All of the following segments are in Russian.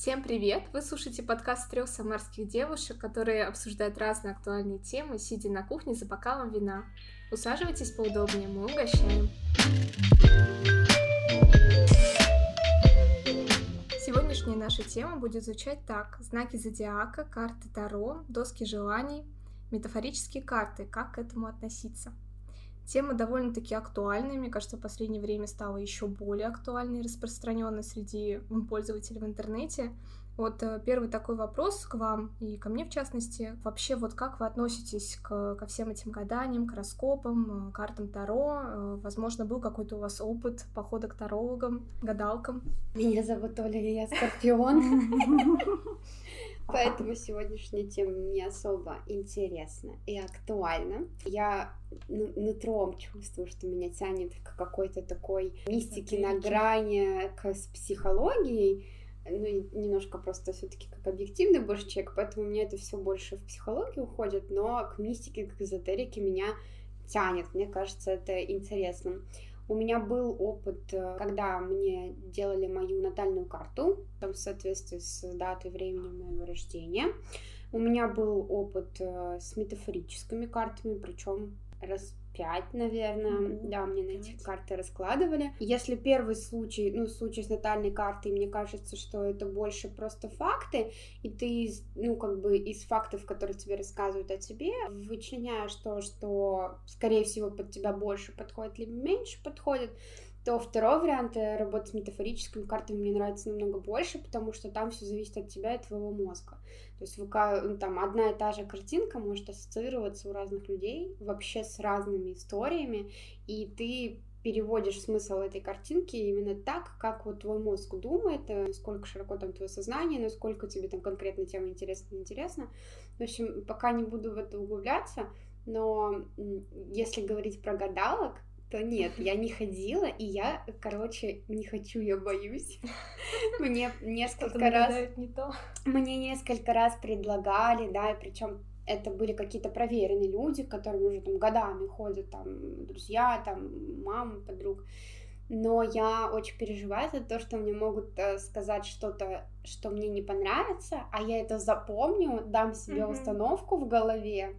Всем привет! Вы слушаете подкаст трех самарских девушек, которые обсуждают разные актуальные темы, сидя на кухне за бокалом вина. Усаживайтесь поудобнее, мы угощаем. Сегодняшняя наша тема будет звучать так. Знаки зодиака, карты Таро, доски желаний, метафорические карты. Как к этому относиться? Тема довольно-таки актуальная, мне кажется, в последнее время стала еще более актуальной и распространенной среди пользователей в интернете. Вот э, первый такой вопрос к вам и ко мне в частности. Вообще, вот как вы относитесь к, ко всем этим гаданиям, к раскопам, э, картам Таро? Э, возможно, был какой-то у вас опыт похода к тарологам, гадалкам? Меня зовут Оля, я Скорпион. Поэтому сегодняшняя тема мне особо интересна и актуальна. Я нутром чувствую, что меня тянет к какой-то такой мистике на грани к, с психологией. Ну, немножко просто все-таки как объективный больше человек, поэтому у меня это все больше в психологию уходит, но к мистике, к эзотерике меня тянет. Мне кажется, это интересно. У меня был опыт, э, когда мне делали мою натальную карту, в соответствии с датой времени моего рождения. У меня был опыт э, с метафорическими картами, причем раз пять, наверное. Mm-hmm. Да, мне на эти карты раскладывали. Если первый случай, ну, случай с натальной картой, мне кажется, что это больше просто факты, и ты, ну, как бы из фактов, которые тебе рассказывают о тебе, вычленяешь то, что, скорее всего, под тебя больше подходит, либо меньше подходит, то второй вариант э, работы с метафорическими картами мне нравится намного больше, потому что там все зависит от тебя и твоего мозга. То есть ну, там одна и та же картинка может ассоциироваться у разных людей вообще с разными историями, и ты переводишь смысл этой картинки именно так, как вот твой мозг думает, э, насколько широко там твое сознание, насколько тебе там конкретно тема интересна, интересна. В общем, пока не буду в это углубляться, но если говорить про гадалок, то нет, я не ходила, и я, короче, не хочу, я боюсь. Мне несколько раз... не то. Мне несколько раз предлагали, да, и причем это были какие-то проверенные люди, которыми уже там годами ходят, там, друзья, там, мама, подруг но я очень переживаю за то, что мне могут э, сказать что-то, что мне не понравится, а я это запомню, дам себе mm-hmm. установку в голове,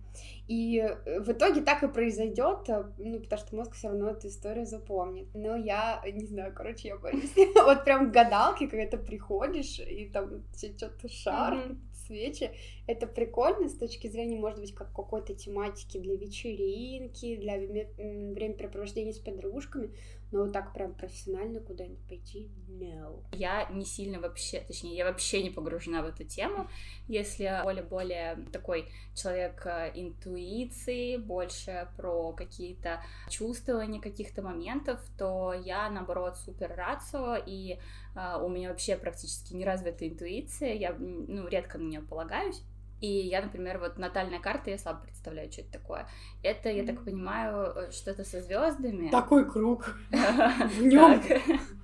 и э, в итоге так и произойдет, э, ну, потому что мозг все равно эту историю запомнит. Но я не знаю, короче, я боюсь. Вот прям гадалки, когда ты приходишь, и там что-то шар, свечи, это прикольно с точки зрения, может быть, как какой-то тематики для вечеринки, для времяпрепровождения с подружками, но вот так прям профессионально куда-нибудь пойти, no. Я не сильно вообще, точнее, я вообще не погружена в эту тему. Если более более такой человек э, интуиции, больше про какие-то чувствования каких-то моментов, то я, наоборот, супер рацио, и uh, у меня вообще практически не развита интуиция, я, ну, редко на нее полагаюсь. И я, например, вот натальная карта, я слабо представляю, что это такое. Это, я так понимаю, э, что-то со звездами. Такой круг. В нем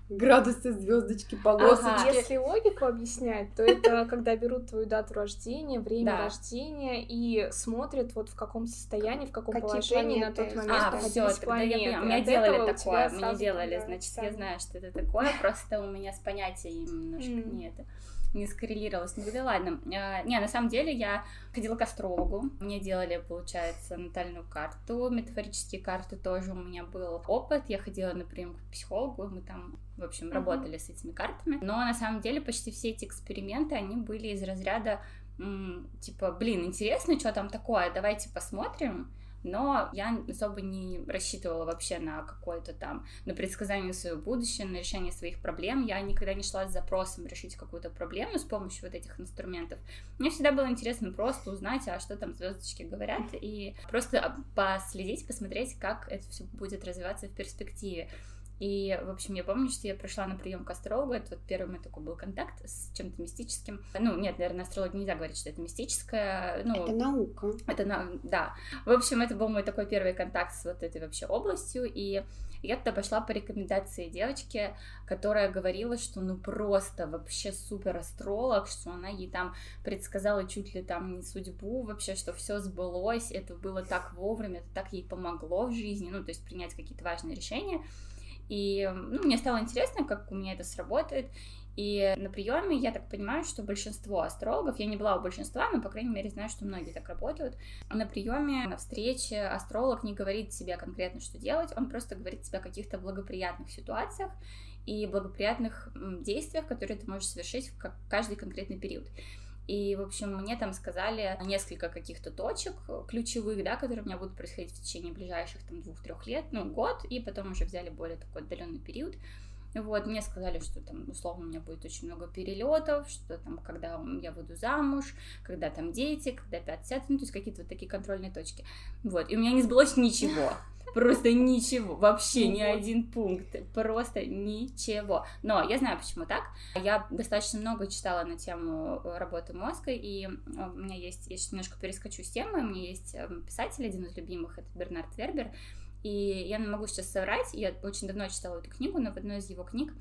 градусы, звездочки, полосочки. Если логику объяснять, то это когда берут твою дату рождения, время рождения и смотрят вот в каком состоянии, в каком положении на тот момент а, все, тогда я, меня делали такое, мне делали, значит, я знаю, что это такое, просто у меня с понятием немножко не это не скоррелировалось. Ну да ладно. А, не, на самом деле я ходила к астрологу. Мне делали, получается, натальную карту. Метафорические карты тоже у меня был опыт. Я ходила на прием к психологу. Мы там, в общем, работали uh-huh. с этими картами. Но на самом деле почти все эти эксперименты, они были из разряда типа, блин, интересно, что там такое, давайте посмотрим но я особо не рассчитывала вообще на какое-то там, на предсказание своего будущего, на решение своих проблем. Я никогда не шла с запросом решить какую-то проблему с помощью вот этих инструментов. Мне всегда было интересно просто узнать, а что там звездочки говорят, и просто последить, посмотреть, как это все будет развиваться в перспективе. И, в общем, я помню, что я пришла на прием к астрологу. Это вот первый мой такой был контакт с чем-то мистическим. Ну, нет, наверное, астрология нельзя говорить, что это мистическое. Ну, это наука. Это, на... да. В общем, это был мой такой первый контакт с вот этой вообще областью. И я туда пошла по рекомендации девочки, которая говорила, что ну просто вообще супер астролог, что она ей там предсказала чуть ли там не судьбу вообще, что все сбылось, это было так вовремя, это так ей помогло в жизни, ну, то есть принять какие-то важные решения. И ну, мне стало интересно, как у меня это сработает. И на приеме я так понимаю, что большинство астрологов, я не была у большинства, но, по крайней мере, знаю, что многие так работают. На приеме, на встрече астролог не говорит себе конкретно, что делать, он просто говорит себе о каких-то благоприятных ситуациях и благоприятных действиях, которые ты можешь совершить в каждый конкретный период. И, в общем, мне там сказали несколько каких-то точек ключевых, да, которые у меня будут происходить в течение ближайших там двух-трех лет, ну, год, и потом уже взяли более такой отдаленный период. Вот, мне сказали, что там, условно, у меня будет очень много перелетов, что там, когда я буду замуж, когда там дети, когда 50, ну, то есть какие-то вот такие контрольные точки. Вот, и у меня не сбылось ничего. Просто ничего, вообще ни один пункт, просто ничего. Но я знаю, почему так. Я достаточно много читала на тему работы мозга, и э, у меня есть, я сейчас немножко перескочу с темы, у меня есть э, писатель, один из любимых, это Бернард Вербер, и я не могу сейчас соврать, я очень давно читала эту книгу, но в одной из его книг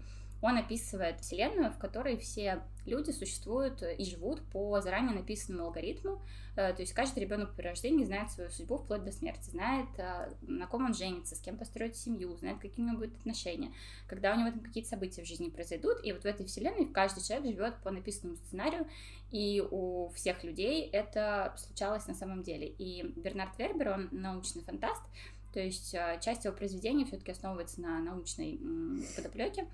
он описывает вселенную, в которой все люди существуют и живут по заранее написанному алгоритму. Э, то есть каждый ребенок при рождении знает свою судьбу вплоть до смерти, знает, э, на ком он женится, с кем построить семью, знает, него будут отношения, когда у него там какие-то события в жизни произойдут. И вот в этой вселенной каждый человек живет по написанному сценарию, и у всех людей это случалось на самом деле. И Бернард Вербер, он научный фантаст, то есть э, часть его произведений все-таки основывается на научной подоплеке.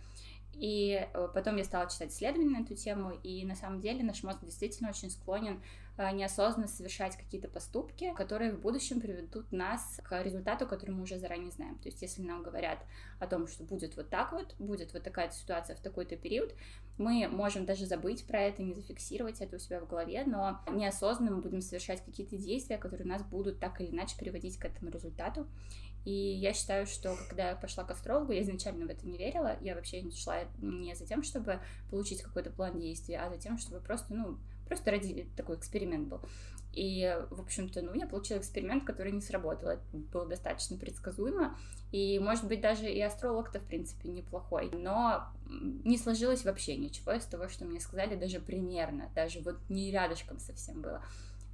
И э, потом я стала читать исследования на эту тему, и на самом деле наш мозг действительно очень склонен э, неосознанно совершать какие-то поступки, которые в будущем приведут нас к результату, который мы уже заранее знаем. То есть если нам говорят о том, что будет вот так вот, будет вот такая ситуация в такой-то период, мы можем даже забыть про это, не зафиксировать это у себя в голове, но неосознанно мы будем совершать какие-то действия, которые нас будут так или иначе приводить к этому результату. И я считаю, что когда я пошла к астрологу, я изначально в это не верила. Я вообще шла не за тем, чтобы получить какой-то план действий, а за тем, чтобы просто, ну, просто ради такой эксперимент был. И, в общем-то, ну, я получила эксперимент, который не сработал. Это было достаточно предсказуемо. И, может быть, даже и астролог-то, в принципе, неплохой. Но не сложилось вообще ничего из того, что мне сказали, даже примерно. Даже вот не рядышком совсем было.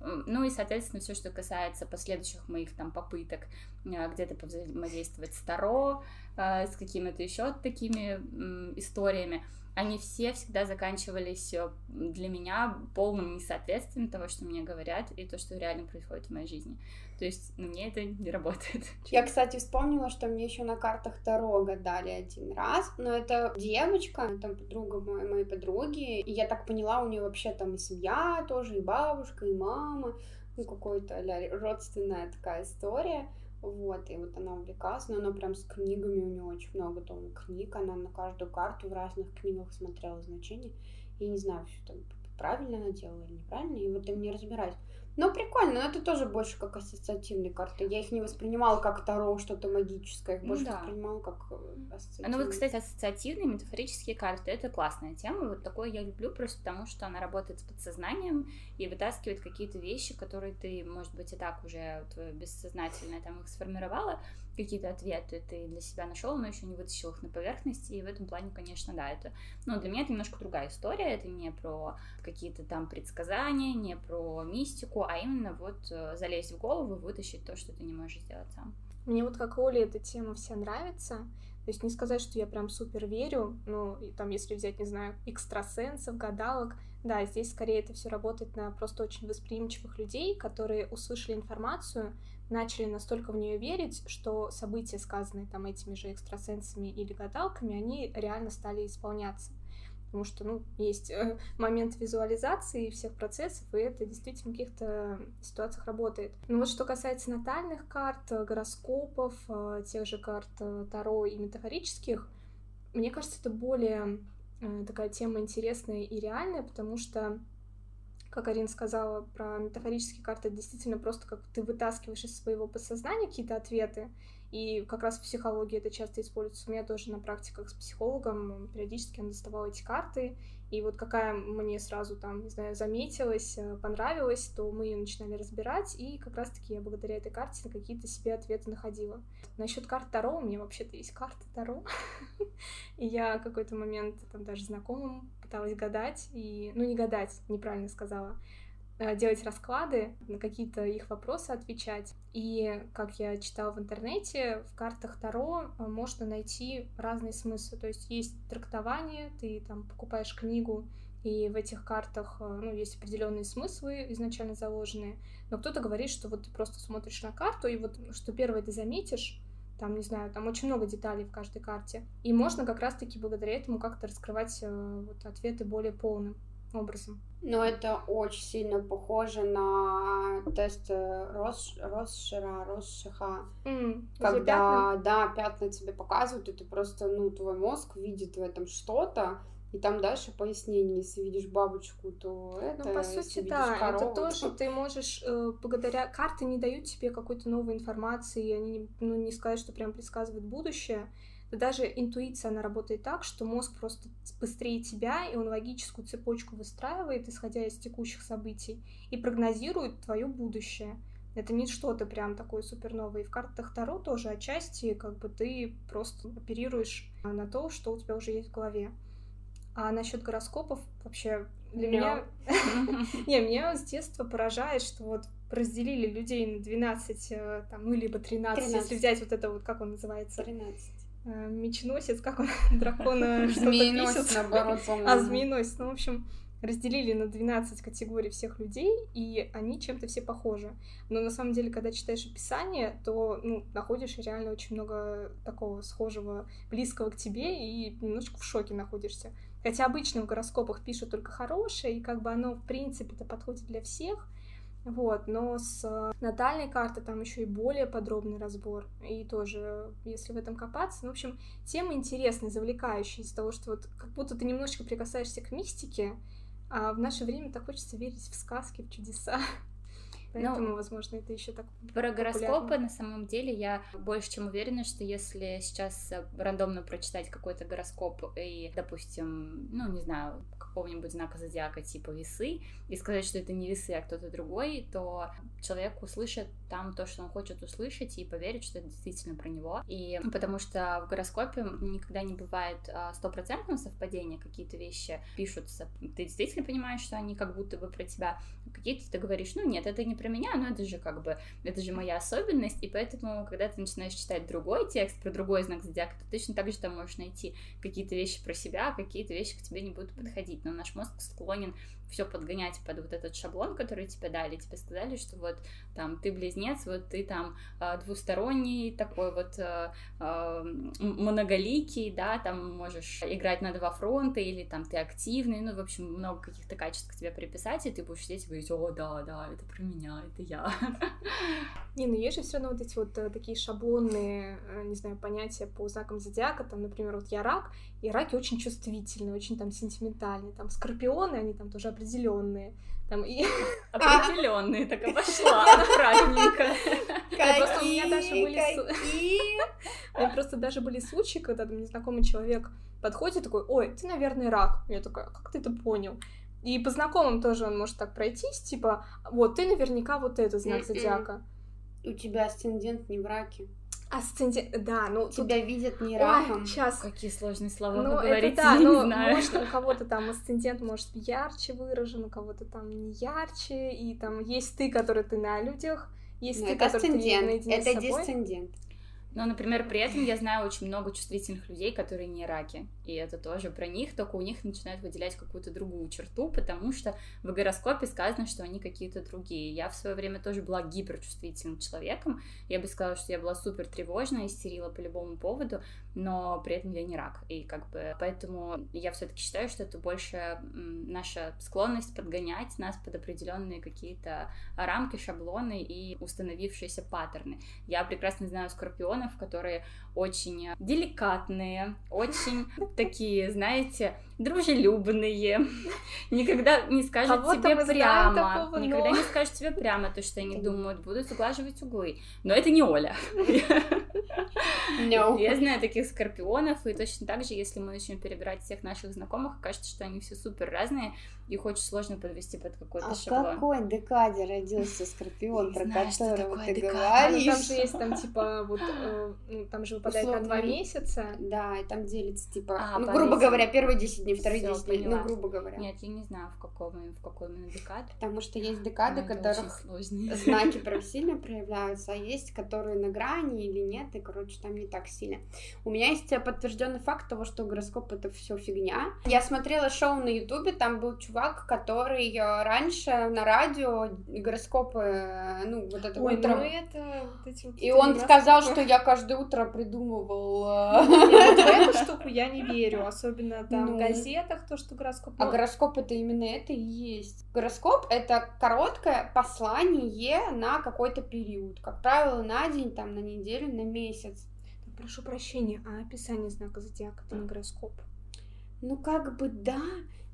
Ну и, соответственно, все, что касается последующих моих там попыток а, где-то повзаимодействовать с Таро, а, с какими-то еще такими историями, они все всегда заканчивались для меня полным несоответствием того, что мне говорят, и то, что реально происходит в моей жизни. То есть на мне это не работает. Я, кстати, вспомнила, что мне еще на картах Таро гадали один раз, но это девочка, там подруга моей, моей подруги, и я так поняла, у нее вообще там и семья тоже, и бабушка, и мама, ну, какой-то родственная такая история. Вот, и вот она увлекалась, но она прям с книгами, у нее очень много там книг, она на каждую карту в разных книгах смотрела значения. Я не знаю, что там правильно она делала или неправильно, и вот я не разбираюсь. Ну, прикольно, но это тоже больше как ассоциативные карты. Я их не воспринимала как Таро, что-то магическое, их больше да. воспринимала как э, ассоциативные. Ну, вот, кстати, ассоциативные метафорические карты — это классная тема. Вот такое я люблю просто потому, что она работает с подсознанием и вытаскивает какие-то вещи, которые ты, может быть, и так уже твое бессознательное там их сформировала, какие-то ответы ты для себя нашел, но еще не вытащил их на поверхность, и в этом плане, конечно, да, это, ну, для меня это немножко другая история, это не про какие-то там предсказания, не про мистику, а именно вот э, залезть в голову вытащить то, что ты не можешь сделать сам. Мне вот как Оле эта тема вся нравится, то есть не сказать, что я прям супер верю, но там, если взять, не знаю, экстрасенсов, гадалок, да, здесь скорее это все работает на просто очень восприимчивых людей, которые услышали информацию, начали настолько в нее верить, что события, сказанные там этими же экстрасенсами или гадалками, они реально стали исполняться. Потому что, ну, есть э, момент визуализации всех процессов, и это действительно в каких-то ситуациях работает. Ну вот что касается натальных карт, гороскопов, э, тех же карт э, Таро и метафорических, мне кажется, это более такая тема интересная и реальная, потому что как Арина сказала про метафорические карты, действительно просто как ты вытаскиваешь из своего подсознания какие-то ответы, и как раз в психологии это часто используется. У меня тоже на практиках с психологом периодически он доставал эти карты, и вот какая мне сразу там, не знаю, заметилась, э, понравилась, то мы ее начинали разбирать, и как раз-таки я благодаря этой карте на какие-то себе ответы находила. Насчет карт Таро, у меня вообще-то есть карта Таро, и я какой-то момент там даже знакомым пыталась гадать, и, ну не гадать, неправильно сказала, э, делать расклады, на какие-то их вопросы отвечать. И, как я читала в интернете, в картах Таро э, можно найти разные смыслы. То есть есть трактование, ты там покупаешь книгу, и в этих картах ну, есть определенные смыслы изначально заложенные. Но кто-то говорит, что вот ты просто смотришь на карту, и вот что первое ты заметишь, там, не знаю, там очень много деталей в каждой карте. И можно как раз-таки благодаря этому как-то раскрывать э, вот, ответы более полным образом. Но это очень сильно похоже на тест э, Рос, Росшира, Росшиха. Mm, когда, пятна? да, пятна тебе показывают, и ты просто, ну, твой мозг видит в этом что-то, и там дальше пояснение, если видишь бабочку, то это, Ну, по сути, да, корову, это то, что ты можешь, э, благодаря... Карты не дают тебе какой-то новой информации, они, ну, не сказать, что прям предсказывают будущее, да даже интуиция, она работает так, что мозг просто быстрее тебя, и он логическую цепочку выстраивает, исходя из текущих событий, и прогнозирует твое будущее. Это не что-то прям такое суперновое. И в картах Таро тоже отчасти как бы ты просто оперируешь на то, что у тебя уже есть в голове. А насчет гороскопов вообще для меня... Не, меня с детства поражает, что вот разделили людей на 12, э, там, ну, либо 13, если взять вот это вот, как он называется? 13 э, меченосец, как он, дракона что-то пишет. наоборот, по-моему. А, змееносец. Ну, в общем, разделили на 12 категорий всех людей, и они чем-то все похожи. Но на самом деле, когда читаешь описание, то ну, находишь реально очень много такого схожего, близкого к тебе, и немножечко в шоке находишься. Хотя обычно в гороскопах пишут только хорошее, и как бы оно, в принципе-то, подходит для всех. Вот, но с э, натальной карты там еще и более подробный разбор. И тоже, если в этом копаться, ну, в общем, тема интересная, завлекающая из того, что вот как будто ты немножечко прикасаешься к мистике, а в наше время так хочется верить в сказки, в чудеса. Поэтому, ну, возможно, это еще так. Про гороскопы на самом деле я больше чем уверена, что если сейчас э, рандомно прочитать какой-то гороскоп и, допустим, ну, не знаю, какого-нибудь знака зодиака типа весы, и сказать, что это не весы, а кто-то другой, то человек услышит там то, что он хочет услышать, и поверит, что это действительно про него. И потому что в гороскопе никогда не бывает а, стопроцентного совпадения, какие-то вещи пишутся. Ты действительно понимаешь, что они как будто бы про тебя. Какие-то ты говоришь, ну нет, это не про меня, но это же как бы, это же моя особенность, и поэтому, когда ты начинаешь читать другой текст про другой знак зодиака, ты точно так же там можешь найти какие-то вещи про себя, а какие-то вещи к тебе не будут подходить. Наш мозг склонен все подгонять под вот этот шаблон, который тебе дали, тебе сказали, что вот там ты близнец, вот ты там а, двусторонний такой вот а, а, многоликий, да, там можешь играть на два фронта или там ты активный, ну, в общем, много каких-то качеств к тебе приписать, и ты будешь сидеть и говорить, о, да, да, это про меня, это я. Не, ну есть же все равно вот эти вот э, такие шаблонные, э, не знаю, понятия по знакам зодиака, там, например, вот я рак, и раки очень чувствительные, очень там сентиментальные, там скорпионы, они там тоже определенные. Там и... Определенные, так обошла аккуратненько. Просто у меня даже были... У меня просто даже были случаи, когда там незнакомый человек подходит такой, ой, ты, наверное, рак. Я такая, «А как ты это понял? И по знакомым тоже он может так пройтись, типа, вот, ты наверняка вот этот знак зодиака. У тебя асцендент не в раке. Асцендент, да, ну... Тебя тут... видят не раком. Ой, сейчас. Какие сложные слова ну, вы говорите, это, да, я ну, не знаю. Может, у кого-то там асцендент может ярче выражен, у кого-то там не ярче, и там есть ты, который ты на людях, есть ну, ты, который ты наедине это с собой. Это дисцендент. Но, например, при этом я знаю очень много чувствительных людей, которые не раки. И это тоже про них, только у них начинают выделять какую-то другую черту, потому что в гороскопе сказано, что они какие-то другие. Я в свое время тоже была гиперчувствительным человеком. Я бы сказала, что я была супер тревожная, истерила по любому поводу, но при этом я не рак. И как бы поэтому я все-таки считаю, что это больше наша склонность подгонять нас под определенные какие-то рамки, шаблоны и установившиеся паттерны. Я прекрасно знаю скорпион скорпионов, которые очень деликатные, очень такие, знаете, дружелюбные, никогда не скажут тебе прямо, никогда не скажут тебе прямо то, что они думают, будут сглаживать углы. Но это не Оля. No. Я знаю таких скорпионов, и точно так же, если мы начнем перебирать всех наших знакомых, кажется, что они все супер разные, их очень сложно подвести под какой-то а шаблон. в какой декаде родился скорпион, про знаю, которого ты декада. говоришь? Ну, там же есть там типа вот, э, ну, там же выпадает Условно, на два месяца. Да, и там делится типа, а, ну, грубо говоря, первые 10 дней, вторые Всё, 10 дней, ну, грубо говоря. Нет, я не знаю, в каком, в какой именно декад. Потому что есть декады, ну, которых знаки прям сильно проявляются, а есть, которые на грани или нет, и, короче, там не так сильно. У меня есть подтвержденный факт того, что гороскоп это все фигня. Я смотрела шоу на Ютубе, там был чувак, который э, раньше на радио гороскопы, э, ну, вот это Ой, утром... ну это... Вот эти вот и он сказал, что я каждое утро придумывал... Э, Нет, в эту штуку я не верю, особенно там ну... в газетах, то, что гороскоп... А гороскоп это именно это и есть. Гороскоп это короткое послание на какой-то период, как правило, на день, там, на неделю, на месяц. Прошу прощения, а описание знака зодиака это не гороскоп? Ну, как бы да,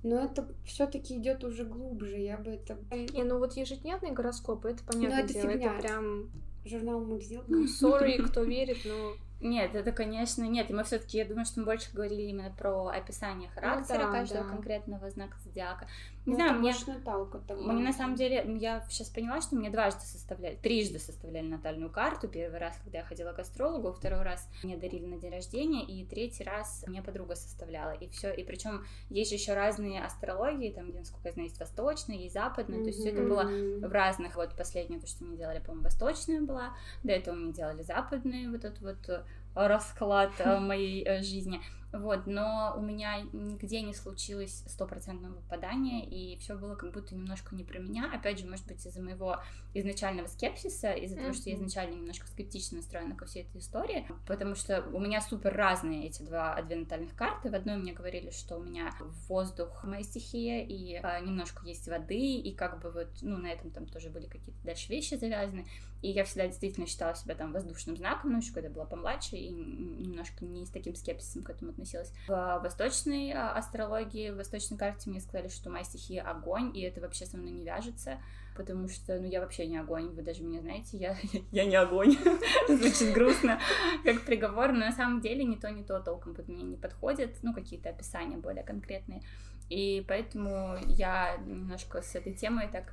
но это все-таки идет уже глубже. Я бы это. Не, ну вот ежедневный гороскоп, это понятно. Ну, это дело, фигня. это прям журнал Мурзилка. Ну, sorry, кто верит, но нет, это, конечно, нет. И мы все-таки, я думаю, что мы больше говорили именно про описание характера ну, да, каждого да. конкретного знака зодиака. Не ну, знаю, мне... Наталка там. Мне на самом деле, я сейчас поняла, что мне дважды составляли, трижды составляли натальную карту. Первый раз, когда я ходила к астрологу, второй раз мне дарили на день рождения, и третий раз мне подруга составляла. И все. И причем есть же еще разные астрологии, там, где, насколько я знаю, есть восточная, есть западная. Mm-hmm. То есть все это было в разных. Вот последнее, то, что мне делали, по-моему, восточная была. До этого мне делали западные, вот это вот э, расклад э, моей э, жизни. Вот, но у меня нигде не случилось стопроцентного попадания, и все было как будто немножко не про меня. Опять же, может быть, из-за моего изначального скепсиса, из-за mm-hmm. того, что я изначально немножко скептично настроена ко всей этой истории, потому что у меня супер разные эти два, две натальных карты. В одной мне говорили, что у меня воздух моя стихия, и а, немножко есть воды, и как бы вот, ну, на этом там тоже были какие-то дальше вещи завязаны. И я всегда действительно считала себя там воздушным знаком, ну, еще когда была помладше, и немножко не с таким скепсисом к этому относилась. В восточной а, астрологии, в восточной карте мне сказали, что моя стихия огонь, и это вообще со мной не вяжется, потому что, ну, я вообще не огонь, вы даже меня знаете, я, я не огонь. Звучит грустно, как приговор, но на самом деле ни то, ни то толком под меня не подходит, ну, какие-то описания более конкретные. И поэтому я немножко с этой темой так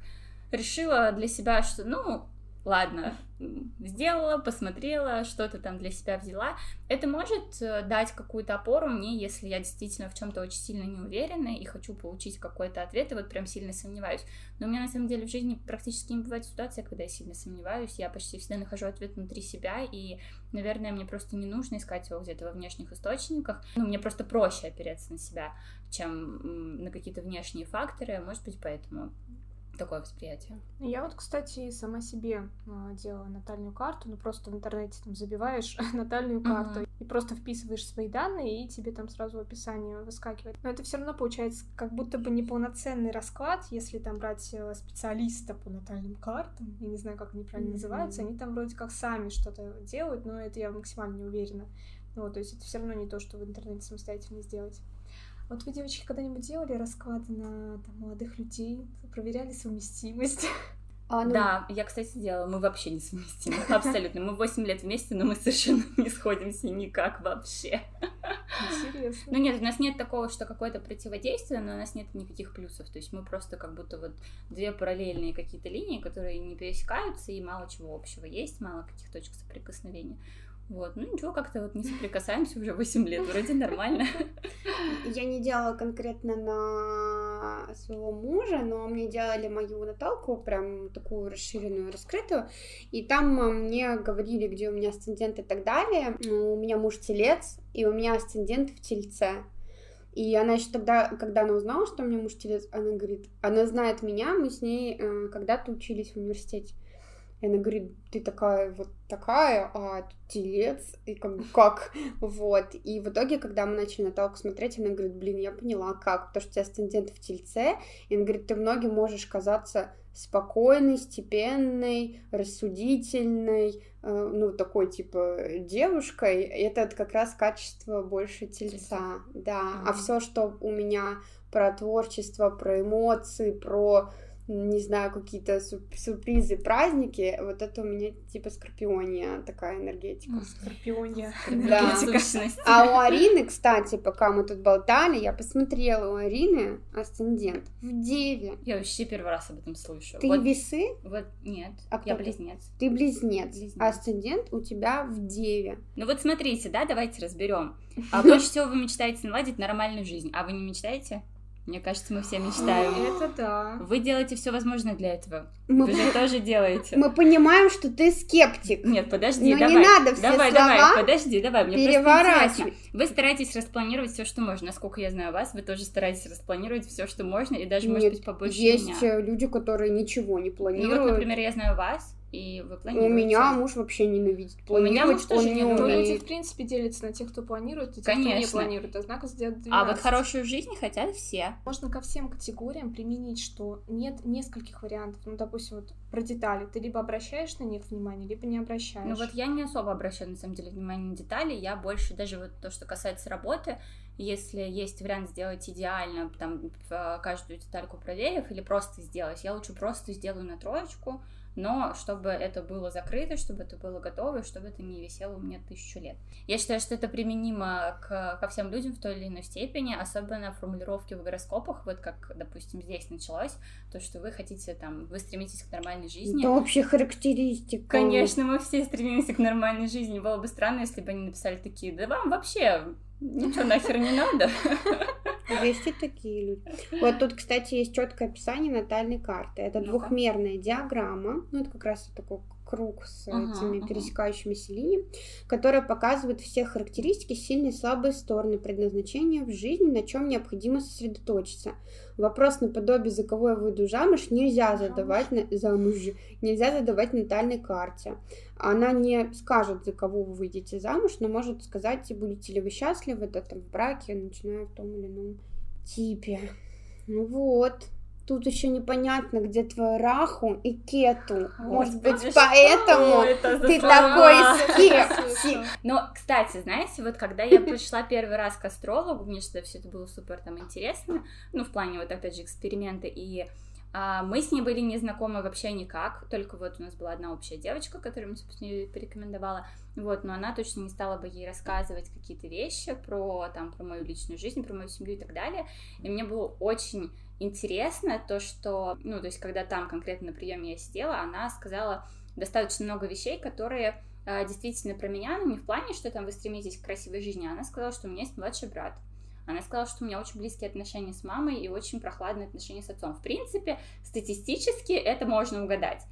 решила для себя, что, ну, ладно, сделала, посмотрела, что-то там для себя взяла. Это может э, дать какую-то опору мне, если я действительно в чем-то очень сильно не уверена и хочу получить какой-то ответ, и вот прям сильно сомневаюсь. Но у меня на самом деле в жизни практически не бывает ситуация, когда я сильно сомневаюсь. Я почти всегда нахожу ответ внутри себя, и, наверное, мне просто не нужно искать его где-то во внешних источниках. Ну, мне просто проще опереться на себя, чем на какие-то внешние факторы, может быть, поэтому такое восприятие. Я вот, кстати, сама себе э, делала натальную карту, ну просто в интернете там забиваешь натальную карту uh-huh. и просто вписываешь свои данные, и тебе там сразу описание выскакивает. Но это все равно получается как будто бы неполноценный расклад, если там брать э, специалиста по натальным картам, я не знаю, как они правильно uh-huh. называются, они там вроде как сами что-то делают, но это я максимально не уверена. Вот, то есть это все равно не то, что в интернете самостоятельно сделать. Вот вы, девочки, когда-нибудь делали расклады на там, молодых людей, проверяли совместимость? А, ну... Да, я, кстати, делала. Мы вообще не совместимы. Абсолютно. Мы 8 лет вместе, но мы совершенно не сходимся никак вообще. Интересно. Ну нет, у нас нет такого, что какое-то противодействие, но у нас нет никаких плюсов. То есть мы просто как будто вот две параллельные какие-то линии, которые не пересекаются, и мало чего общего есть, мало каких точек соприкосновения. Вот, ну ничего, как-то вот не соприкасаемся уже 8 лет, вроде нормально. Я не делала конкретно на своего мужа, но мне делали мою Наталку, прям такую расширенную, раскрытую, и там мне говорили, где у меня асцендент и так далее. У меня муж телец, и у меня асцендент в тельце. И она еще тогда, когда она узнала, что у меня муж телец, она говорит, она знает меня, мы с ней э, когда-то учились в университете. И она говорит, ты такая вот такая, а тут телец, и как бы как, вот. И в итоге, когда мы начали Наталку смотреть, она говорит, блин, я поняла, как, потому что у тебя асцендент в тельце, и она говорит, ты многим можешь казаться спокойной, степенной, рассудительной, э, ну, такой, типа, девушкой, это как раз качество больше тельца, да, mm-hmm. а все, что у меня про творчество, про эмоции, про не знаю, какие-то сюрпризы, праздники, вот это у меня типа скорпиония такая энергетика. Скорпиония. Да. А у Арины, кстати, пока мы тут болтали, я посмотрела у Арины асцендент в Деве. Я вообще первый раз об этом слышу. Ты вот, весы? Вот нет, а я близнец. Ты близнец. близнец. А асцендент у тебя в Деве. Ну вот смотрите, да, давайте разберем. А больше всего вы мечтаете наладить нормальную жизнь, а вы не мечтаете? Мне кажется, мы все мечтаем. Это да. Вы делаете все возможное для этого. Мы Вы же тоже делаете. Мы понимаем, что ты скептик. Нет, подожди, Но давай. не надо все давай, слова давай, подожди, давай. Мне просто интересно. Вы стараетесь распланировать все, что можно. Насколько я знаю вас, вы тоже стараетесь распланировать все, что можно, и даже, Нет, может быть, побольше есть меня. люди, которые ничего не планируют. Ну вот, например, я знаю вас, и вы планируете? У меня муж вообще ненавидит планировать. У меня муж тоже не умеет. люди, в принципе, делятся на тех, кто планирует, и тех, Конечно. кто не планирует. А знак зодиака А вот хорошую жизнь хотят все. Можно ко всем категориям применить, что нет нескольких вариантов. Ну, допустим, вот про детали. Ты либо обращаешь на них внимание, либо не обращаешь. Ну вот я не особо обращаю, на самом деле, внимание на детали. Я больше даже вот то, что касается работы, если есть вариант сделать идеально, там, каждую детальку проверив, или просто сделать, я лучше просто сделаю на троечку, но чтобы это было закрыто, чтобы это было готово, чтобы это не висело у меня тысячу лет. Я считаю, что это применимо к, ко всем людям в той или иной степени, особенно формулировки в гороскопах, вот как, допустим, здесь началось, то, что вы хотите, там, вы стремитесь к нормальной жизни. Это общая характеристика. Конечно, мы все стремимся к нормальной жизни. Было бы странно, если бы они написали такие, да вам вообще ничего нахер не надо. Есть и такие люди. Вот тут, кстати, есть четкое описание натальной карты. Это двухмерная диаграмма. Ну, это как раз такой круг с ага, этими ага. пересекающимися линиями, которая показывает все характеристики, сильные и слабые стороны предназначения в жизни, на чем необходимо сосредоточиться. Вопрос наподобие, за кого я выйду замуж, нельзя задавать на, замуж, нельзя задавать натальной карте. Она не скажет, за кого вы выйдете замуж, но может сказать, будете ли вы счастливы да, там, в браке, начиная в том или ином типе. Ну вот, Тут еще непонятно, где твой Раху и Кету. Может быть, поэтому ты такой скептик. Но, кстати, знаете, вот когда я пришла первый раз к астрологу, мне что все это было супер там интересно, ну, в плане вот, опять же, эксперименты, и а, мы с ней были не знакомы вообще никак, только вот у нас была одна общая девочка, которую мы, собственно, порекомендовала, вот, но она точно не стала бы ей рассказывать какие-то вещи про, там, про мою личную жизнь, про мою семью и так далее, и мне было очень интересно то, что, ну, то есть, когда там конкретно на приеме я сидела, она сказала достаточно много вещей, которые э, действительно про меня, но не в плане, что там вы стремитесь к красивой жизни, она сказала, что у меня есть младший брат. Она сказала, что у меня очень близкие отношения с мамой и очень прохладные отношения с отцом. В принципе, статистически это можно угадать.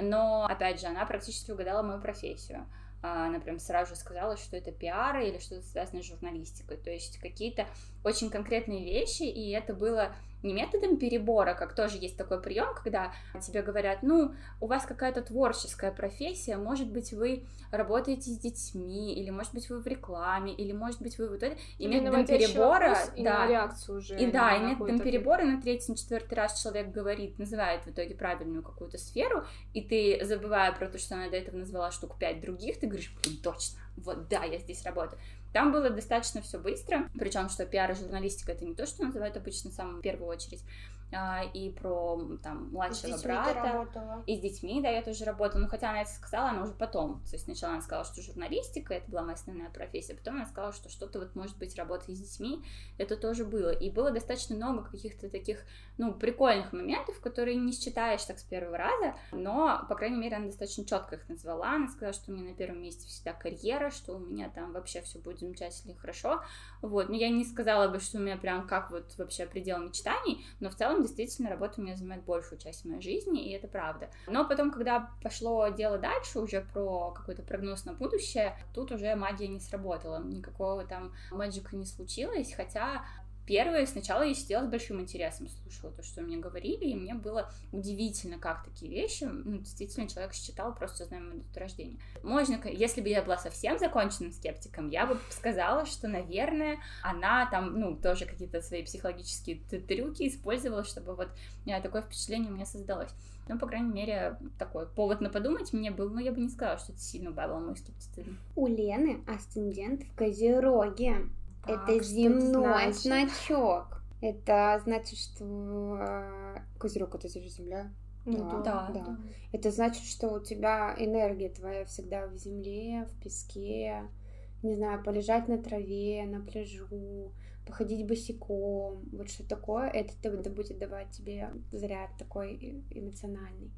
Но, опять же, она практически угадала мою профессию. А, она прям сразу же сказала, что это пиар или что-то связанное с журналистикой. То есть какие-то очень конкретные вещи, и это было не методом перебора, как тоже есть такой прием, когда тебе говорят, ну, у вас какая-то творческая профессия, может быть, вы работаете с детьми, или, может быть, вы в рекламе, или, может быть, вы вот это, и методом перебора, и да, реакцию уже. И да, и методом перебора на третий, на четвертый раз человек говорит, называет в итоге правильную какую-то сферу, и ты, забывая про то, что она до этого назвала штук пять других, ты говоришь, блин, точно, вот да, я здесь работаю. Там было достаточно все быстро, причем что пиар и журналистика это не то, что называют обычно в самую первую очередь. А, и про там младшего с брата. И с детьми, да, я тоже работала. Ну, хотя она это сказала, она уже потом. То есть сначала она сказала, что журналистика, это была моя основная профессия, потом она сказала, что что-то вот может быть работа с детьми, это тоже было. И было достаточно много каких-то таких, ну, прикольных моментов, которые не считаешь так с первого раза, но, по крайней мере, она достаточно четко их назвала. Она сказала, что у меня на первом месте всегда карьера, что у меня там вообще все будет замечательно и хорошо. Вот, но я не сказала бы, что у меня прям как вот вообще предел мечтаний, но в целом действительно работа у меня занимает большую часть моей жизни, и это правда. Но потом, когда пошло дело дальше, уже про какой-то прогноз на будущее, тут уже магия не сработала, никакого там мэджика не случилось, хотя Первое, сначала я сидела с большим интересом, слушала то, что мне говорили, и мне было удивительно, как такие вещи, ну, действительно, человек считал, просто зная мою дату рождения. Можно, если бы я была совсем законченным скептиком, я бы сказала, что, наверное, она там, ну, тоже какие-то свои психологические трюки использовала, чтобы вот э, такое впечатление у меня создалось. Ну, по крайней мере, такой повод на подумать мне был, но я бы не сказала, что это сильно убавило мой скептицизм. У Лены асцендент в Козероге. Это земной значок. Это значит, что э, Козерог это же земля. Ну, да, да, да. да. Это значит, что у тебя энергия твоя всегда в земле, в песке, не знаю, полежать на траве, на пляжу, походить босиком, вот что такое, это, это будет давать тебе заряд такой эмоциональный.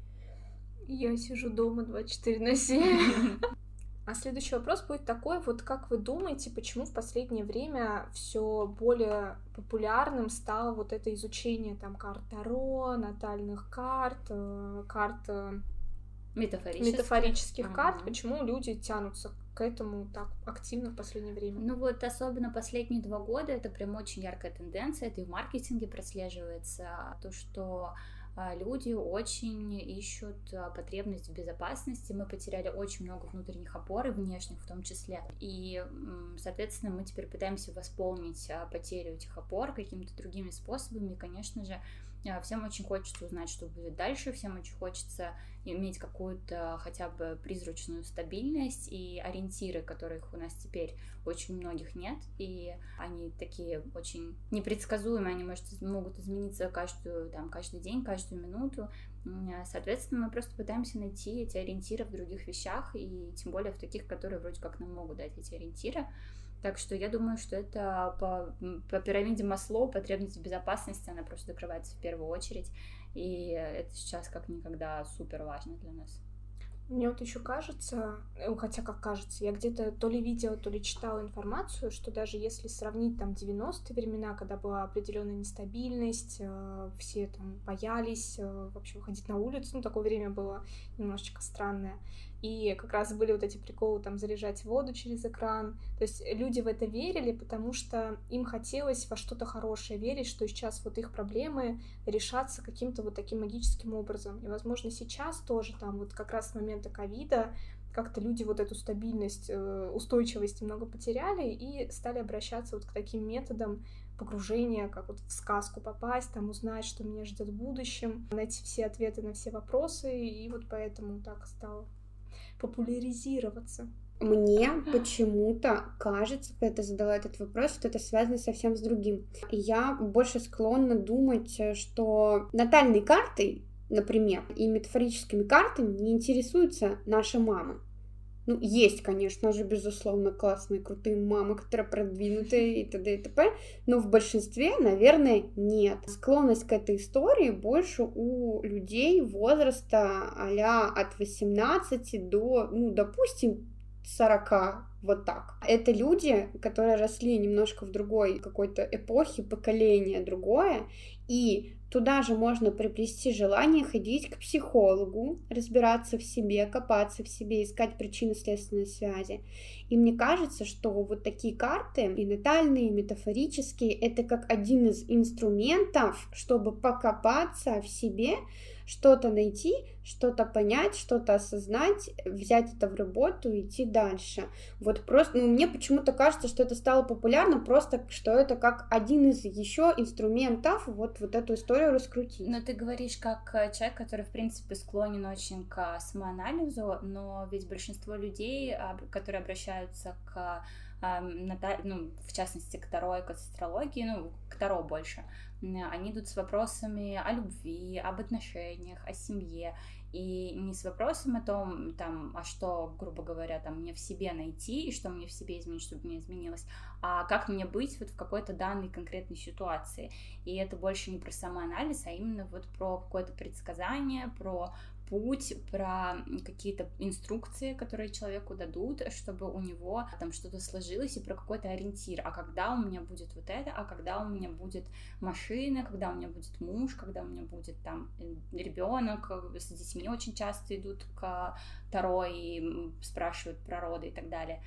Я сижу дома 24 на 7. А следующий вопрос будет такой, вот как вы думаете, почему в последнее время все более популярным стало вот это изучение там карт Таро, натальных карт, э, карт э, метафорических, метафорических карт, ага. почему люди тянутся к этому так активно в последнее время? Ну вот особенно последние два года это прям очень яркая тенденция, это и в маркетинге прослеживается, то, что люди очень ищут а, потребность в безопасности. Мы потеряли очень много внутренних опор и внешних в том числе. И, соответственно, мы теперь пытаемся восполнить а, потерю этих опор какими-то другими способами. И, конечно же, всем очень хочется узнать, что будет дальше, всем очень хочется иметь какую-то хотя бы призрачную стабильность и ориентиры, которых у нас теперь очень многих нет, и они такие очень непредсказуемые, они может, могут измениться каждую, там, каждый день, каждую минуту, Соответственно, мы просто пытаемся найти эти ориентиры в других вещах, и тем более в таких, которые вроде как нам могут дать эти ориентиры. Так что я думаю, что это по, по пирамиде Маслоу потребность в безопасности, она просто закрывается в первую очередь. И это сейчас как никогда супер важно для нас. Мне вот еще кажется, э, хотя как кажется, я где-то то ли видела, то ли читала информацию, что даже если сравнить там 90-е времена, когда была определенная нестабильность, э, все там боялись э, вообще выходить на улицу, ну такое время было немножечко странное, и как раз были вот эти приколы там заряжать воду через экран. То есть люди в это верили, потому что им хотелось во что-то хорошее верить, что сейчас вот их проблемы решатся каким-то вот таким магическим образом. И, возможно, сейчас тоже там вот как раз с момента ковида как-то люди вот эту стабильность, э, устойчивость немного потеряли и стали обращаться вот к таким методам погружения, как вот в сказку попасть, там узнать, что меня ждет в будущем, найти все ответы на все вопросы, и вот поэтому так стало популяризироваться? Мне почему-то кажется, когда ты задала этот вопрос, что это связано совсем с другим. Я больше склонна думать, что натальной картой, например, и метафорическими картами не интересуются наши мамы. Ну, есть, конечно же, безусловно, классные, крутые мамы, которые продвинутые и т.д. и т.п., но в большинстве, наверное, нет. Склонность к этой истории больше у людей возраста а от 18 до, ну, допустим, 40, вот так. Это люди, которые росли немножко в другой какой-то эпохе, поколение другое, и Туда же можно приплести желание ходить к психологу, разбираться в себе, копаться в себе, искать причины следственной связи. И мне кажется, что вот такие карты, и натальные, и метафорические, это как один из инструментов, чтобы покопаться в себе, что-то найти, что-то понять, что-то осознать, взять это в работу и идти дальше. Вот просто, ну, мне почему-то кажется, что это стало популярным, просто что это как один из еще инструментов вот, вот эту историю раскрутить. Но ты говоришь как э, человек, который, в принципе, склонен очень к самоанализу, но ведь большинство людей, которые обращаются к ну, в частности, к Таро и к астрологии, ну, к Таро больше, они идут с вопросами о любви, об отношениях, о семье, и не с вопросом о том, там, а что, грубо говоря, там, мне в себе найти, и что мне в себе изменить, чтобы мне изменилось, а как мне быть вот в какой-то данной конкретной ситуации. И это больше не про самоанализ, а именно вот про какое-то предсказание, про путь, про какие-то инструкции, которые человеку дадут, чтобы у него там что-то сложилось, и про какой-то ориентир. А когда у меня будет вот это, а когда у меня будет машина, когда у меня будет муж, когда у меня будет там э, ребенок, с детьми очень часто идут к Таро и спрашивают про роды и так далее,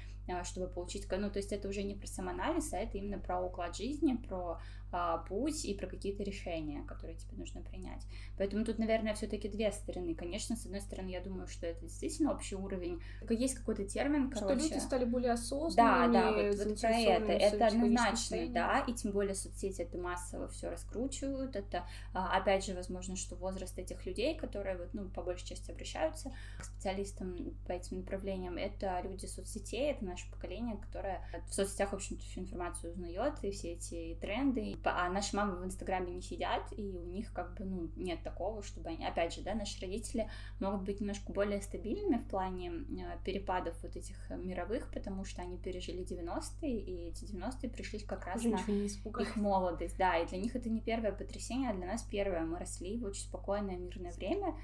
чтобы получить, ну, то есть это уже не про самоанализ, а это именно про уклад жизни, про а, путь и про какие-то решения, которые тебе нужно принять. Поэтому тут, наверное, все-таки две стороны. Конечно, с одной стороны, я думаю, что это действительно общий уровень. Есть какой-то термин, что короче. люди стали более осознанными. Да, да, вот, вот про это. Это однозначно, да, и тем более соцсети это массово все раскручивают. Это, а, опять же, возможно, что возраст этих людей, которые вот, ну, по большей части обращаются к специалистам по этим направлениям, это люди соцсетей, это наш наше поколение, которое в соцсетях, в общем-то, всю информацию узнает, и все эти тренды. А наши мамы в Инстаграме не сидят, и у них как бы, ну, нет такого, чтобы они, опять же, да, наши родители могут быть немножко более стабильными в плане э, перепадов вот этих мировых, потому что они пережили 90-е, и эти 90-е пришлись как раз Уже на их молодость, да, и для них это не первое потрясение, а для нас первое. Мы росли в очень спокойное, мирное время,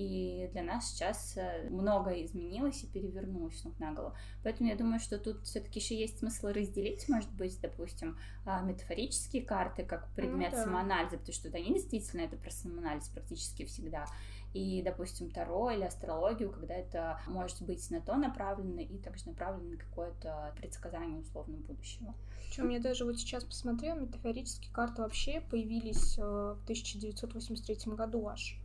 и для нас сейчас э, многое изменилось и перевернулось ног на голову. Поэтому я думаю, что тут все-таки еще есть смысл разделить, может быть, допустим, а, метафорические карты как предмет ну, да. самоанализа, потому что они действительно это про самоанализ практически всегда. И, допустим, Таро или астрологию, когда это может быть на то направлено и также направлено на какое-то предсказание условно будущего. Причем я даже вот сейчас посмотрела, метафорические карты вообще появились э, в 1983 году аж.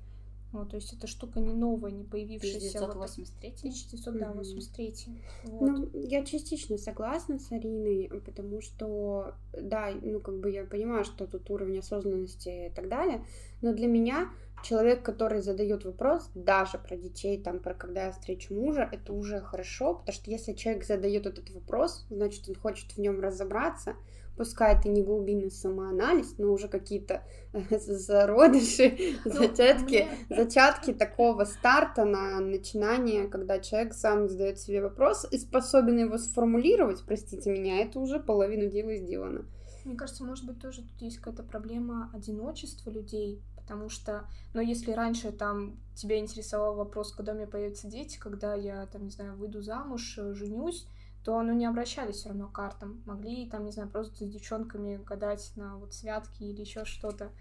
Вот, то есть эта штука не новая, не появившаяся. 1983? Вот, 1983. Mm-hmm. Вот. Ну, я частично согласна с Ариной, потому что, да, ну, как бы я понимаю, что тут уровень осознанности и так далее, но для меня человек, который задает вопрос, даже про детей, там, про когда я встречу мужа, это уже хорошо, потому что если человек задает этот вопрос, значит, он хочет в нем разобраться, пускай это не глубинный самоанализ, но уже какие-то э, зародыши, ну, зачатки, зачатки такого старта на начинание, когда человек сам задает себе вопрос и способен его сформулировать, простите меня, это уже половина дела сделано. Мне кажется, может быть, тоже тут есть какая-то проблема одиночества людей, потому что, ну, если раньше там тебя интересовал вопрос, когда у меня появятся дети, когда я, там, не знаю, выйду замуж, э, женюсь, то ну, не обращались все равно к картам. Могли там, не знаю, просто с девчонками гадать на вот святки или еще что-то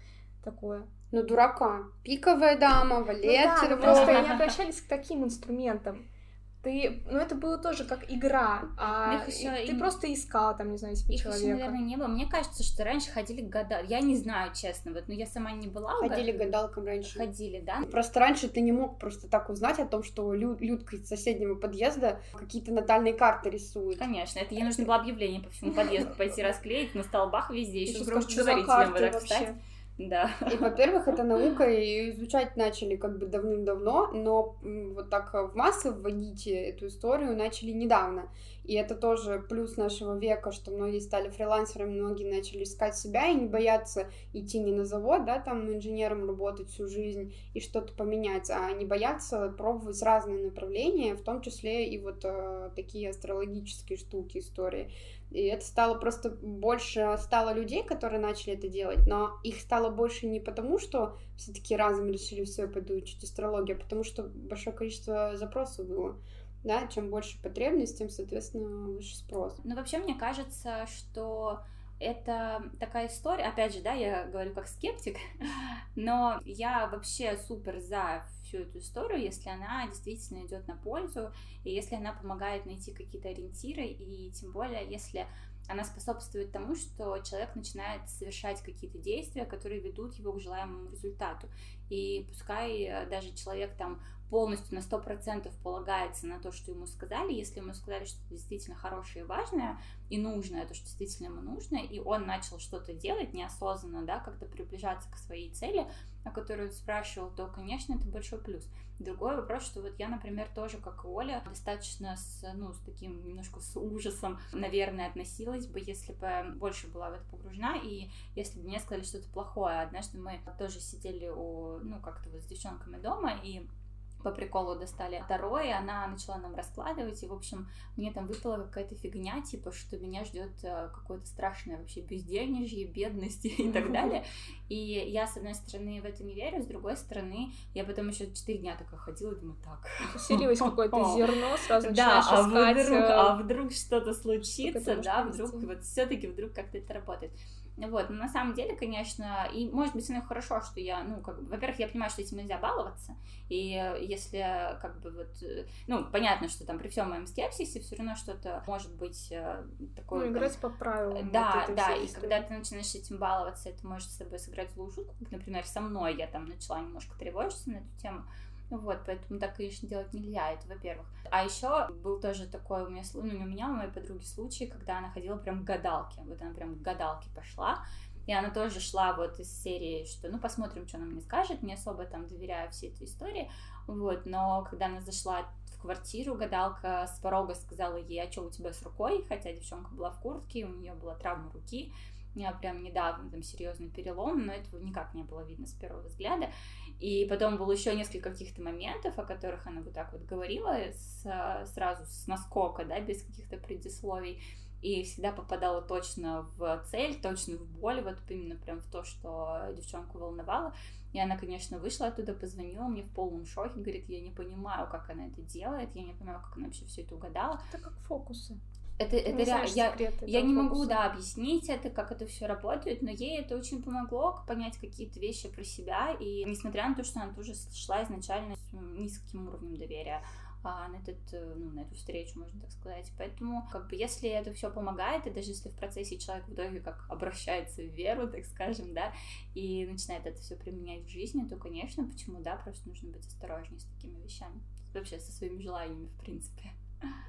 такое. Ну, дурака. Пиковая дама, валет. Ну, да, просто не обращались к таким инструментам ты, ну это было тоже как игра, а еще ты и... просто искал там, не знаю, себе их человека. Еще, наверное, не было. Мне кажется, что раньше ходили к гадалкам. Я не знаю, честно, вот, но я сама не была. Ходили к гадалкам раньше. Ходили, да. Просто раньше ты не мог просто так узнать о том, что Лю... Людка из соседнего подъезда какие-то натальные карты рисует. Конечно, это ей нужно было объявление по всему подъезду пойти расклеить на столбах везде, еще громче говорить, так встать. Да. И, во-первых, это наука, и изучать начали как бы давным-давно, но вот так в массы вводить эту историю начали недавно. И это тоже плюс нашего века, что многие стали фрилансерами, многие начали искать себя и не бояться идти не на завод, да, там инженером работать всю жизнь и что-то поменять, а не бояться пробовать разные направления, в том числе и вот э, такие астрологические штуки, истории. И это стало просто больше стало людей, которые начали это делать, но их стало больше не потому, что все таки разом решили все, пойду учить астрологию, а потому что большое количество запросов было. Да, чем больше потребность, тем, соответственно, выше спрос. Ну, вообще, мне кажется, что это такая история, опять же, да, я говорю как скептик, но я вообще супер за всю эту историю, если она действительно идет на пользу, и если она помогает найти какие-то ориентиры, и тем более, если она способствует тому, что человек начинает совершать какие-то действия, которые ведут его к желаемому результату. И пускай э, даже человек там полностью на 100% полагается на то, что ему сказали, если ему сказали, что это действительно хорошее и важное, и нужное, то, что действительно ему нужно, и он начал что-то делать неосознанно, да, как-то приближаться к своей цели, о которой он спрашивал, то, конечно, это большой плюс. Другой вопрос, что вот я, например, тоже, как и Оля, достаточно с, ну, с таким немножко с ужасом, наверное, относилась бы, если бы больше была в это погружена, и если бы мне сказали что-то плохое. Однажды мы тоже сидели у, ну, как-то вот с девчонками дома, и по приколу достали второе, она начала нам раскладывать, и, в общем, мне там выпала какая-то фигня, типа, что меня ждет э, какое-то страшное вообще бездельничье, бедность и так далее. И я, с одной стороны, в это не верю, с другой стороны, я потом еще четыре дня такая ходила и думаю, так. Поселилось какое-то зерно, сразу да, а вдруг, э, а вдруг что-то случится, да, вдруг вот все-таки вдруг как-то это работает. Вот, но на самом деле, конечно, и может быть, оно хорошо, что я, ну, как бы, во-первых, я понимаю, что этим нельзя баловаться, и если, как бы, вот, э, ну, понятно, что там при всем моем скепсисе все равно что-то может быть э, такое... Ну, играть там, по правилам. Да, вот да, и когда ты начинаешь этим баловаться, это может с собой сыграть злую шутку, как, например, со мной я там начала немножко тревожиться на эту тему, вот, поэтому так, конечно, делать нельзя, это во-первых. А еще был тоже такой у меня, ну, не у меня, у моей подруги случай, когда она ходила прям к гадалке. Вот она прям к гадалке пошла, и она тоже шла вот из серии, что ну посмотрим, что она мне скажет, не особо там доверяю всей этой истории, вот, но когда она зашла в квартиру, гадалка с порога сказала ей, а что у тебя с рукой, хотя девчонка была в куртке, у нее была травма руки, у меня прям недавно там серьезный перелом, но этого никак не было видно с первого взгляда. И потом было еще несколько каких-то моментов, о которых она вот так вот говорила с, сразу с наскока, да, без каких-то предисловий и всегда попадала точно в цель, точно в боль, вот именно прям в то, что девчонку волновало. И она, конечно, вышла оттуда, позвонила мне в полном шоке, говорит, я не понимаю, как она это делает, я не понимаю, как она вообще все это угадала. Это как фокусы. Это, это реально, я, я не могу, да, объяснить это, как это все работает, но ей это очень помогло понять какие-то вещи про себя, и несмотря на то, что она тоже шла изначально с низким уровнем доверия, а, на, этот, э, ну, на эту встречу, можно так сказать. Поэтому, как бы, если это все помогает, и даже если в процессе человек в итоге как обращается в веру, так скажем, да, и начинает это все применять в жизни, то, конечно, почему, да, просто нужно быть осторожнее с такими вещами. Вообще со своими желаниями, в принципе.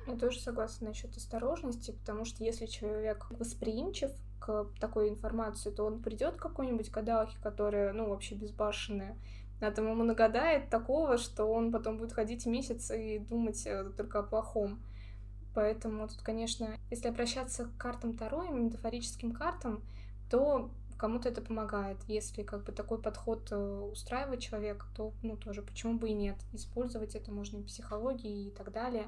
Я тоже согласна насчет осторожности, потому что если человек восприимчив к такой информации, то он придет к какой-нибудь гадалке, которая, ну, вообще безбашенная, а там ему нагадает такого, что он потом будет ходить месяц и думать э, только о плохом. Поэтому тут, конечно, если обращаться к картам Таро и метафорическим картам, то кому-то это помогает. Если как бы такой подход э, устраивает человека, то, ну, тоже почему бы и нет. Использовать это можно и в психологии и так далее.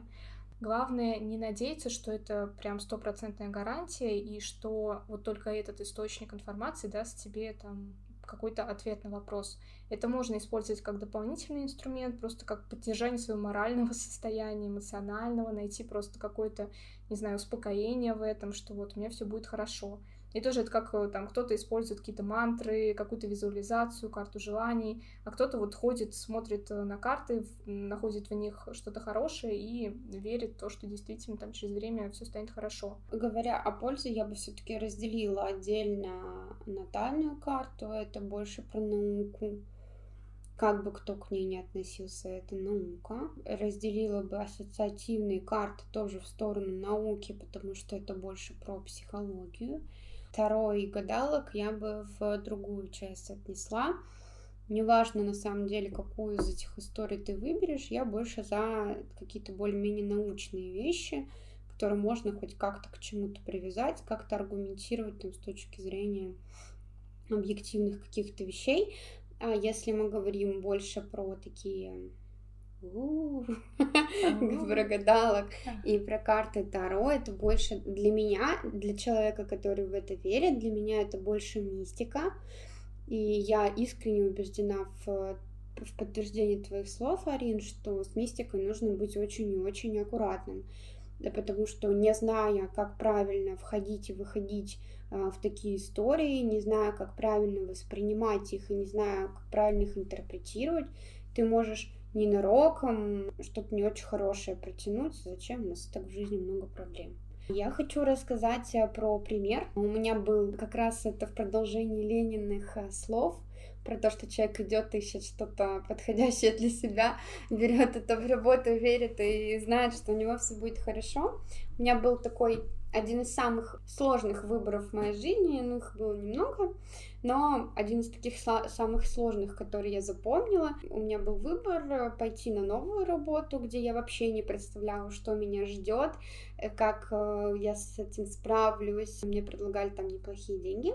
Главное не надеяться, что это прям стопроцентная гарантия и что вот только этот источник информации даст тебе там какой-то ответ на вопрос. Это можно использовать как дополнительный инструмент, просто как поддержание своего морального состояния, эмоционального, найти просто какое-то, не знаю, успокоение в этом, что вот у меня все будет хорошо. И тоже это как э, там кто-то использует какие-то мантры, какую-то визуализацию, карту желаний, а кто-то вот ходит, смотрит э, на карты, находит в них что-то хорошее и верит в то, что действительно там через время все станет хорошо. Говоря о пользе, я бы все-таки разделила отдельно натальную карту, это больше про науку. Как бы кто к ней не относился, это наука. Разделила бы ассоциативные карты тоже в сторону науки, потому что это больше про психологию. Второй гадалок я бы в другую часть отнесла. Неважно, на самом деле, какую из этих историй ты выберешь, я больше за какие-то более-менее научные вещи, которые можно хоть как-то к чему-то привязать, как-то аргументировать там, с точки зрения объективных каких-то вещей. А если мы говорим больше про такие про гадалок и про карты Таро, это больше для меня, для человека, который в это верит, для меня это больше мистика. И я искренне убеждена в, в подтверждении твоих слов, Арин, что с мистикой нужно быть очень и очень аккуратным. Да, потому что не зная, как правильно входить и выходить а, в такие истории, не зная, как правильно воспринимать их и не зная, как правильно их интерпретировать, ты можешь ненароком что-то не очень хорошее протянуть. Зачем? У нас так в жизни много проблем. Я хочу рассказать э, про пример. У меня был как раз это в продолжении Лениных э, слов про то, что человек идет, ищет что-то подходящее для себя, берет это в работу, верит и знает, что у него все будет хорошо. У меня был такой один из самых сложных выборов в моей жизни, ну их было немного, но один из таких самых сложных, которые я запомнила, у меня был выбор э, пойти на новую работу, где я вообще не представляла, что меня ждет, э, как э, я с этим справлюсь. Мне предлагали там неплохие деньги.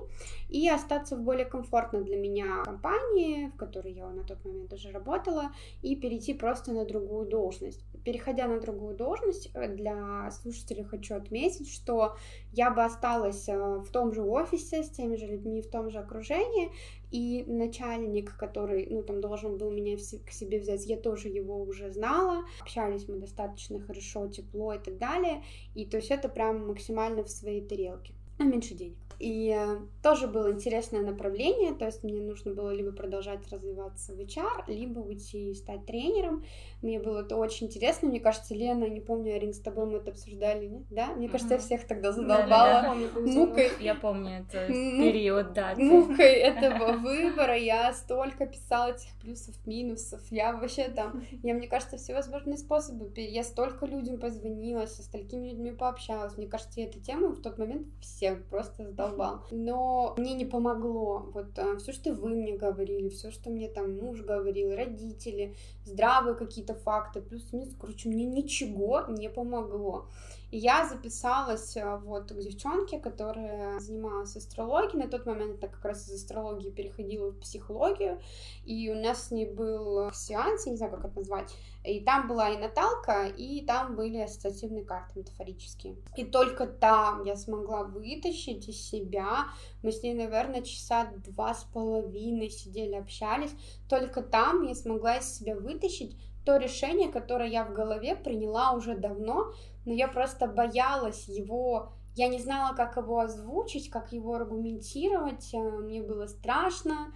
И остаться в более комфортной для меня компании, в которой я на тот момент уже работала, и перейти просто на другую должность. Переходя на другую должность, для слушателей хочу отметить, что я бы осталась в том же офисе с теми же людьми, в том же окружении, и начальник, который, ну, там должен был меня к себе взять, я тоже его уже знала, общались мы достаточно хорошо, тепло и так далее, и то есть это прям максимально в своей тарелке, а меньше денег. И э, тоже было интересное направление, то есть мне нужно было либо продолжать развиваться в HR, либо уйти и стать тренером. Мне было это очень интересно. Мне кажется, Лена, не помню, Арин, с тобой мы это обсуждали, нет? Да? Мне кажется, я всех тогда задолбала да, да, да. мукой. Я помню это период, да. Мукой этого выбора. Я столько писала этих плюсов, минусов. Я вообще там, я, мне кажется, всевозможные способы. Я столько людям позвонила, со столькими людьми пообщалась. Мне кажется, я эту тему в тот момент все совсем, просто задолбал. Но мне не помогло. Вот а, все, что вы мне говорили, все, что мне там муж говорил, родители, здравые какие-то факты, плюс-минус, короче, мне ничего не помогло. Я записалась э, вот к девчонке, которая занималась астрологией. На тот момент это как раз из астрологии переходила в психологию. И у нас с ней был сеанс, я не знаю, как это назвать. И там была и наталка, и там были ассоциативные карты метафорические. И только там я смогла вытащить из себя. Мы с ней, наверное, часа два с половиной сидели, общались. Только там я смогла из себя вытащить то решение, которое я в голове приняла уже давно, но я просто боялась его, я не знала, как его озвучить, как его аргументировать, э, мне было страшно,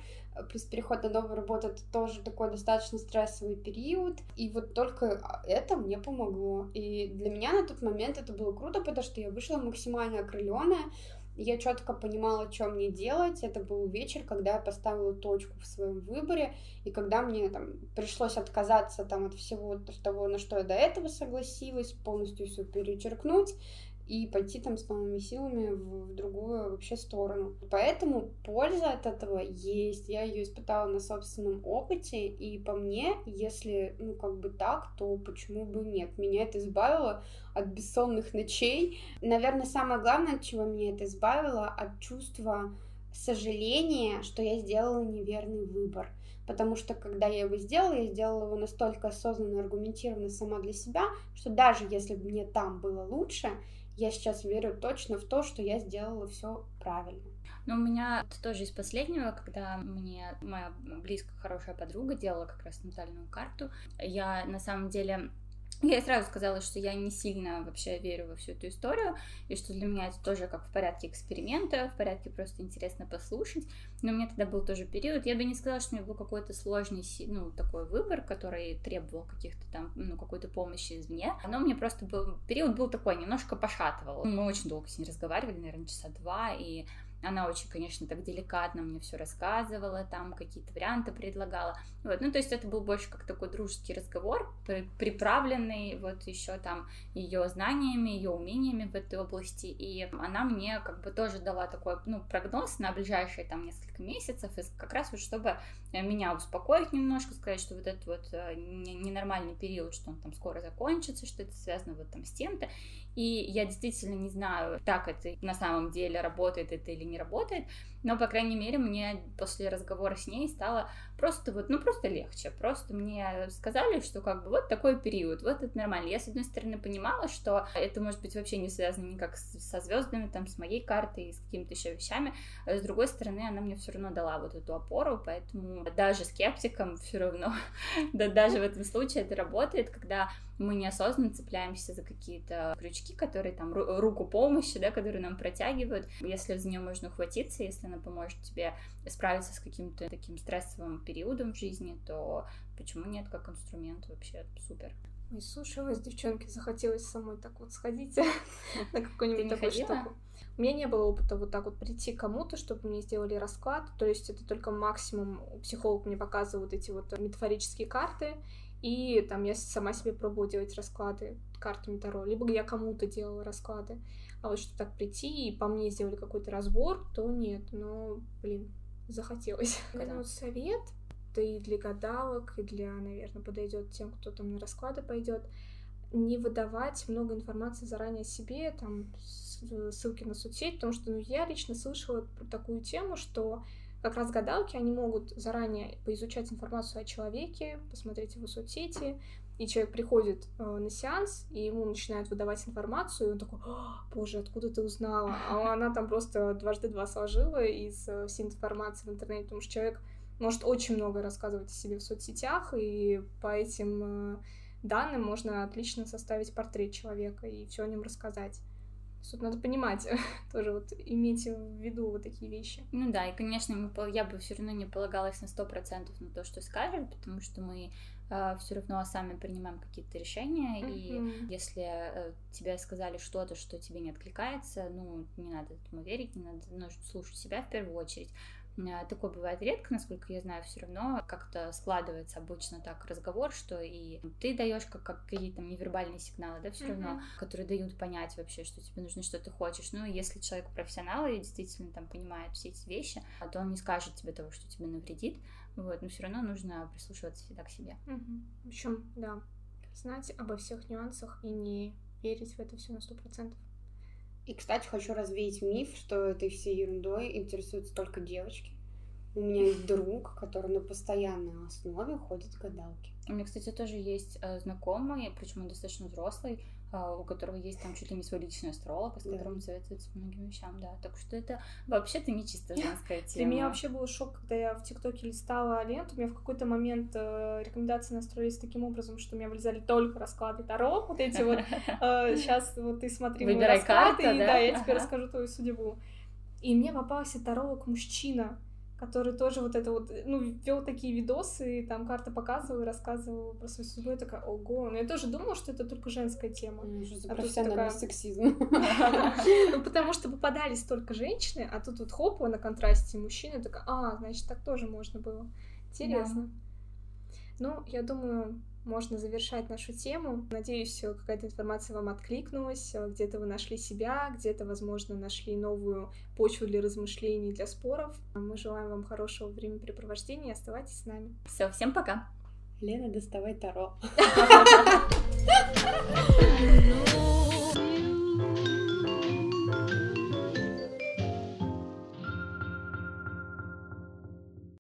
плюс переход на новую работу это тоже такой достаточно стрессовый период, и вот только это мне помогло, и для меня на тот момент это было круто, потому что я вышла максимально окрыленная, я четко понимала, что мне делать. Это был вечер, когда я поставила точку в своем выборе, и когда мне там пришлось отказаться там от всего того, на что я до этого согласилась, полностью все перечеркнуть и пойти там с новыми силами в, в другую вообще сторону. Поэтому польза от этого есть. Я ее испытала на собственном опыте, и по мне, если, ну, как бы так, то почему бы нет? Меня это избавило от бессонных ночей. Наверное, самое главное, от чего меня это избавило, от чувства сожаления, что я сделала неверный выбор. Потому что когда я его сделала, я сделала его настолько осознанно и аргументированно сама для себя, что даже если бы мне там было лучше, я сейчас верю точно в то, что я сделала все правильно. Ну, у меня тоже из последнего, когда мне моя близкая хорошая подруга делала как раз натальную карту, я на самом деле я сразу сказала, что я не сильно вообще верю во всю эту историю, и что для меня это тоже как в порядке эксперимента, в порядке просто интересно послушать. Но у меня тогда был тоже период, я бы не сказала, что у меня был какой-то сложный, ну, такой выбор, который требовал каких-то там, ну, какой-то помощи извне. Но мне просто был, период был такой, немножко пошатывал. Мы очень долго с ней разговаривали, наверное, часа два, и она очень, конечно, так деликатно мне все рассказывала, там какие-то варианты предлагала. Вот, ну, то есть это был больше как такой дружеский разговор, приправленный вот еще там ее знаниями, ее умениями в этой области. И она мне как бы тоже дала такой, ну, прогноз на ближайшие там несколько месяцев, как раз вот чтобы меня успокоить немножко, сказать, что вот этот вот э, ненормальный период, что он там скоро закончится, что это связано вот там с тем-то. И я действительно не знаю, так это на самом деле работает это или не работает, но, по крайней мере, мне после разговора с ней стало просто вот, ну, просто легче. Просто мне сказали, что как бы вот такой период, вот это нормально. Я, с одной стороны, понимала, что это может быть вообще не связано никак со звездами, там, с моей картой, с какими-то еще вещами. С другой стороны, она мне все равно дала вот эту опору, поэтому даже скептикам все равно, да даже в этом случае это работает, когда мы неосознанно цепляемся за какие-то крючки, которые там руку помощи, да, которые нам протягивают. Если за нее можно ухватиться, если она поможет тебе справиться с каким-то таким стрессовым периодом в жизни, то почему нет как инструмент вообще супер. Ой, слушай, вас, девчонки, захотелось самой так вот сходить на какую-нибудь такую штуку. У меня не было опыта вот так вот прийти к кому-то, чтобы мне сделали расклад. То есть это только максимум психолог мне показывает эти вот метафорические карты. И там я сама себе пробую делать расклады картами Таро. Либо я кому-то делала расклады. А вот чтобы так прийти и по мне сделали какой-то разбор, то нет. Но, блин, захотелось. Вот совет, да и для гадалок, и для, наверное, подойдет тем, кто там на расклады пойдет, не выдавать много информации заранее о себе, там ссылки на соцсеть, потому что ну, я лично слышала про такую тему, что как раз гадалки, они могут заранее поизучать информацию о человеке, посмотреть его соцсети, и человек приходит э, на сеанс, и ему начинают выдавать информацию, и он такой, боже, откуда ты узнала? А она там просто дважды два сложила из э, всей информации в интернете, потому что человек может очень много рассказывать о себе в соцсетях, и по этим э, данным можно отлично составить портрет человека и все о нем рассказать. Тут надо понимать, тоже вот иметь в виду вот такие вещи. Ну да, и, конечно, я бы все равно не полагалась на сто процентов на то, что скажут, потому что мы э, все равно сами принимаем какие-то решения, mm-hmm. и если э, тебе сказали что-то, что тебе не откликается, ну, не надо этому верить, не надо, нужно слушать себя в первую очередь, такое бывает редко, насколько я знаю, все равно как-то складывается обычно так разговор, что и ты даешь как, как какие-то невербальные сигналы, да, все mm-hmm. равно, которые дают понять вообще, что тебе нужно, что ты хочешь. Ну, если человек профессионал и действительно там понимает все эти вещи, то он не скажет тебе того, что тебе навредит, вот, но все равно нужно прислушиваться всегда к себе. Mm-hmm. Причем, да, знать обо всех нюансах и не верить в это все на сто процентов. И, кстати, хочу развеять миф, что этой всей ерундой интересуются только девочки. У меня есть друг, который на постоянной основе ходит к гадалке. У меня, кстати, тоже есть э, знакомый, причем он достаточно взрослый, у которого есть там чуть ли не свой личный астролог, с которым да. советуется по многим вещам, да. Так что это вообще-то не чисто женская тема. Для меня вообще был шок, когда я в ТикТоке листала ленту, у меня в какой-то момент э, рекомендации настроились таким образом, что у меня вылезали только расклады Таро, вот эти вот, сейчас э, вот ты смотри мой расклад, и да, я тебе расскажу твою судьбу. И мне попался таролог мужчина, который тоже вот это вот, ну, вел такие видосы, и там карта показывал и рассказывал про свою судьбу. Я такая, ого, ну я тоже думала, что это только женская тема. Ну, а профессиональный сексизм. Ну, потому что попадались только женщины, а тут вот хоп, на контрасте мужчины, такая, а, значит, так тоже можно было. Интересно. Ну, я думаю, можно завершать нашу тему. Надеюсь, какая-то информация вам откликнулась, где-то вы нашли себя, где-то, возможно, нашли новую почву для размышлений, для споров. Мы желаем вам хорошего времяпрепровождения, оставайтесь с нами. Все, всем пока. Лена, доставай Таро.